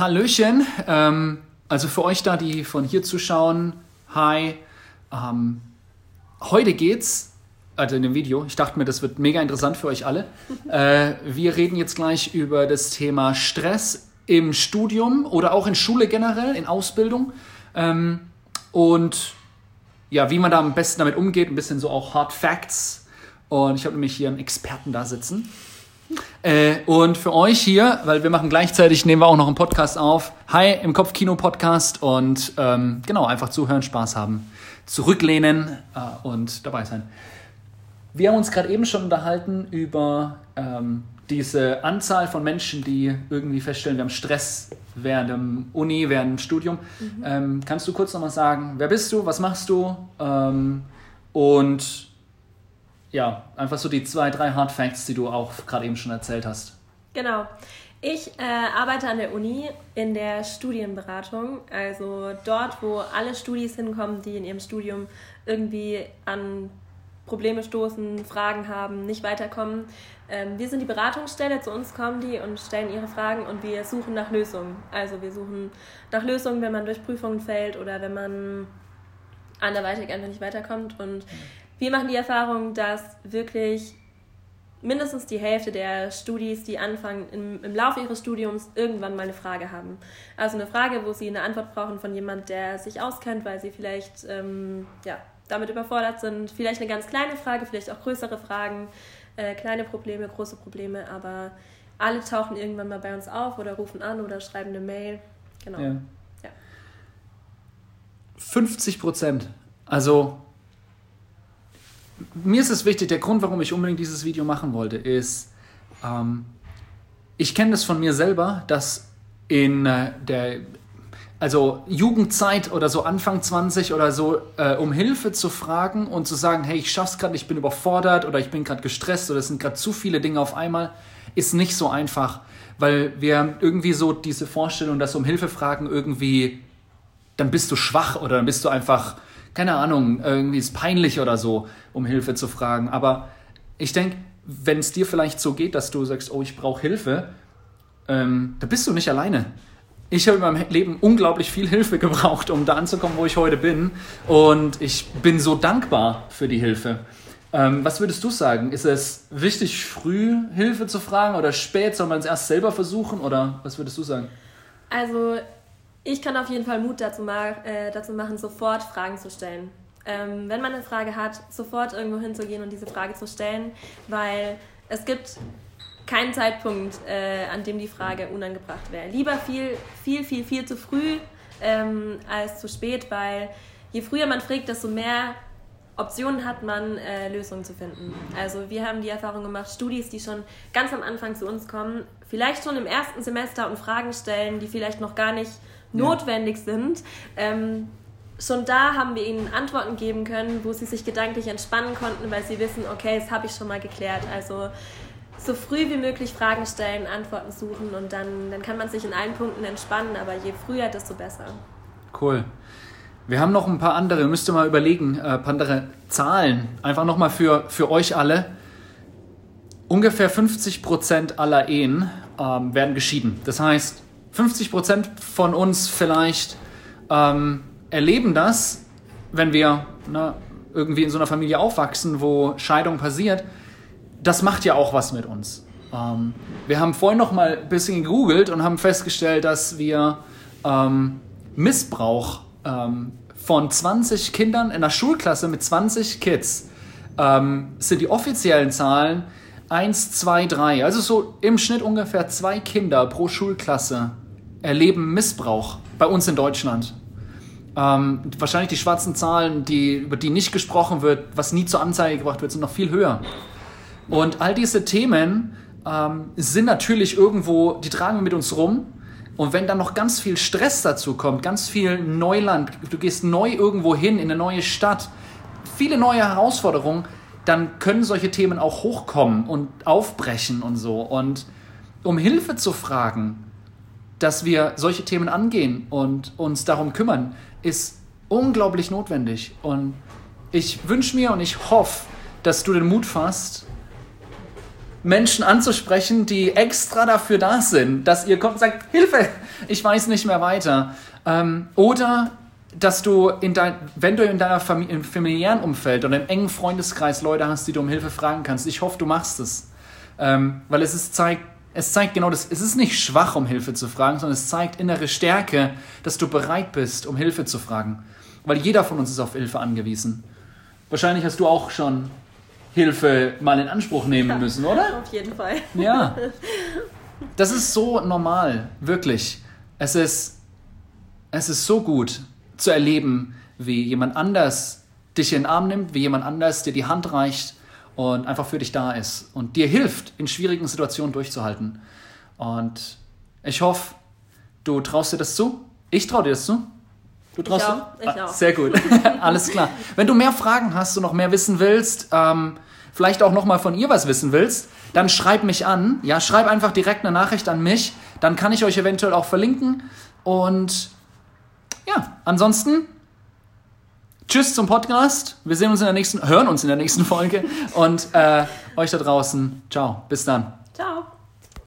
Hallöchen. Ähm, also für euch da, die von hier zuschauen, hi. Ähm, heute geht's, also in dem Video, ich dachte mir, das wird mega interessant für euch alle. Äh, wir reden jetzt gleich über das Thema Stress im Studium oder auch in Schule generell, in Ausbildung. Ähm, und ja, wie man da am besten damit umgeht, ein bisschen so auch Hard Facts. Und ich habe nämlich hier einen Experten da sitzen. Äh, und für euch hier, weil wir machen gleichzeitig, nehmen wir auch noch einen Podcast auf. Hi im Kopfkino-Podcast und ähm, genau, einfach zuhören, Spaß haben, zurücklehnen äh, und dabei sein. Wir haben uns gerade eben schon unterhalten über ähm, diese Anzahl von Menschen, die irgendwie feststellen, wir haben Stress während dem Uni, während dem Studium. Mhm. Ähm, kannst du kurz nochmal sagen, wer bist du, was machst du ähm, und ja, einfach so die zwei, drei Hard Facts, die du auch gerade eben schon erzählt hast. Genau. Ich äh, arbeite an der Uni in der Studienberatung, also dort, wo alle Studis hinkommen, die in ihrem Studium irgendwie an Probleme stoßen, Fragen haben, nicht weiterkommen. Ähm, wir sind die Beratungsstelle, zu uns kommen die und stellen ihre Fragen und wir suchen nach Lösungen. Also wir suchen nach Lösungen, wenn man durch Prüfungen fällt oder wenn man anderweitig einfach nicht weiterkommt. Und wir machen die Erfahrung, dass wirklich mindestens die Hälfte der Studis, die anfangen, im, im Laufe ihres Studiums irgendwann mal eine Frage haben. Also eine Frage, wo sie eine Antwort brauchen von jemand, der sich auskennt, weil sie vielleicht ähm, ja, damit überfordert sind. Vielleicht eine ganz kleine Frage, vielleicht auch größere Fragen, äh, kleine Probleme, große Probleme, aber alle tauchen irgendwann mal bei uns auf oder rufen an oder schreiben eine Mail. Genau. Ja. ja. 50 Prozent. Also mir ist es wichtig, der Grund, warum ich unbedingt dieses Video machen wollte, ist, ähm, ich kenne das von mir selber, dass in äh, der also Jugendzeit oder so Anfang 20 oder so, äh, um Hilfe zu fragen und zu sagen, hey, ich schaff's gerade, ich bin überfordert oder ich bin gerade gestresst oder es sind gerade zu viele Dinge auf einmal, ist nicht so einfach, weil wir irgendwie so diese Vorstellung, dass um Hilfe fragen irgendwie, dann bist du schwach oder dann bist du einfach keine Ahnung, irgendwie ist peinlich oder so, um Hilfe zu fragen. Aber ich denke, wenn es dir vielleicht so geht, dass du sagst, oh, ich brauche Hilfe, ähm, da bist du nicht alleine. Ich habe in meinem Leben unglaublich viel Hilfe gebraucht, um da anzukommen, wo ich heute bin. Und ich bin so dankbar für die Hilfe. Ähm, was würdest du sagen? Ist es wichtig, früh Hilfe zu fragen oder spät? Soll man es erst selber versuchen? Oder was würdest du sagen? Also ich kann auf jeden Fall Mut dazu, äh, dazu machen, sofort Fragen zu stellen. Ähm, wenn man eine Frage hat, sofort irgendwo hinzugehen und diese Frage zu stellen, weil es gibt keinen Zeitpunkt, äh, an dem die Frage unangebracht wäre. Lieber viel, viel, viel, viel zu früh ähm, als zu spät, weil je früher man fragt, desto mehr Optionen hat man, äh, Lösungen zu finden. Also wir haben die Erfahrung gemacht, Studis, die schon ganz am Anfang zu uns kommen, vielleicht schon im ersten Semester und Fragen stellen, die vielleicht noch gar nicht notwendig sind. Ähm, schon da haben wir ihnen Antworten geben können, wo sie sich gedanklich entspannen konnten, weil sie wissen, okay, das habe ich schon mal geklärt. Also so früh wie möglich Fragen stellen, Antworten suchen und dann, dann kann man sich in allen Punkten entspannen, aber je früher, desto besser. Cool. Wir haben noch ein paar andere, müsst ihr mal überlegen, äh, ein paar andere Zahlen. Einfach nochmal für, für euch alle. Ungefähr 50 Prozent aller Ehen ähm, werden geschieden. Das heißt, 50 Prozent von uns vielleicht ähm, erleben das, wenn wir na, irgendwie in so einer Familie aufwachsen, wo Scheidung passiert. Das macht ja auch was mit uns. Ähm, wir haben vorhin noch mal ein bisschen gegoogelt und haben festgestellt, dass wir ähm, Missbrauch ähm, von 20 Kindern in einer Schulklasse mit 20 Kids ähm, sind die offiziellen Zahlen 1, 2, 3. Also so im Schnitt ungefähr zwei Kinder pro Schulklasse erleben Missbrauch bei uns in Deutschland. Ähm, wahrscheinlich die schwarzen Zahlen, die, über die nicht gesprochen wird, was nie zur Anzeige gebracht wird, sind noch viel höher. Und all diese Themen ähm, sind natürlich irgendwo, die tragen wir mit uns rum. Und wenn dann noch ganz viel Stress dazu kommt, ganz viel Neuland, du gehst neu irgendwo hin in eine neue Stadt, viele neue Herausforderungen, dann können solche Themen auch hochkommen und aufbrechen und so. Und um Hilfe zu fragen, dass wir solche Themen angehen und uns darum kümmern, ist unglaublich notwendig. Und ich wünsche mir und ich hoffe, dass du den Mut fasst, Menschen anzusprechen, die extra dafür da sind, dass ihr kommt und sagt, Hilfe, ich weiß nicht mehr weiter. Ähm, oder dass du in dein, wenn du in deiner Familie, im familiären Umfeld oder im engen Freundeskreis Leute hast, die du um Hilfe fragen kannst. Ich hoffe, du machst es. Ähm, weil es ist, zeigt, es zeigt genau das, es ist nicht schwach, um Hilfe zu fragen, sondern es zeigt innere Stärke, dass du bereit bist, um Hilfe zu fragen. Weil jeder von uns ist auf Hilfe angewiesen. Wahrscheinlich hast du auch schon Hilfe mal in Anspruch nehmen müssen, oder? Auf jeden Fall. Ja. Das ist so normal, wirklich. Es ist, es ist so gut zu erleben, wie jemand anders dich in den Arm nimmt, wie jemand anders dir die Hand reicht und einfach für dich da ist und dir hilft, in schwierigen Situationen durchzuhalten. Und ich hoffe, du traust dir das zu. Ich traue dir das zu. Du traust ich auch, ich ah, auch. Sehr gut. Alles klar. Wenn du mehr Fragen hast und noch mehr wissen willst, ähm, vielleicht auch noch mal von ihr was wissen willst, dann schreib mich an. Ja, schreib einfach direkt eine Nachricht an mich. Dann kann ich euch eventuell auch verlinken. Und ja, ansonsten Tschüss zum Podcast. Wir sehen uns in der nächsten, hören uns in der nächsten Folge und äh, euch da draußen. Ciao. Bis dann.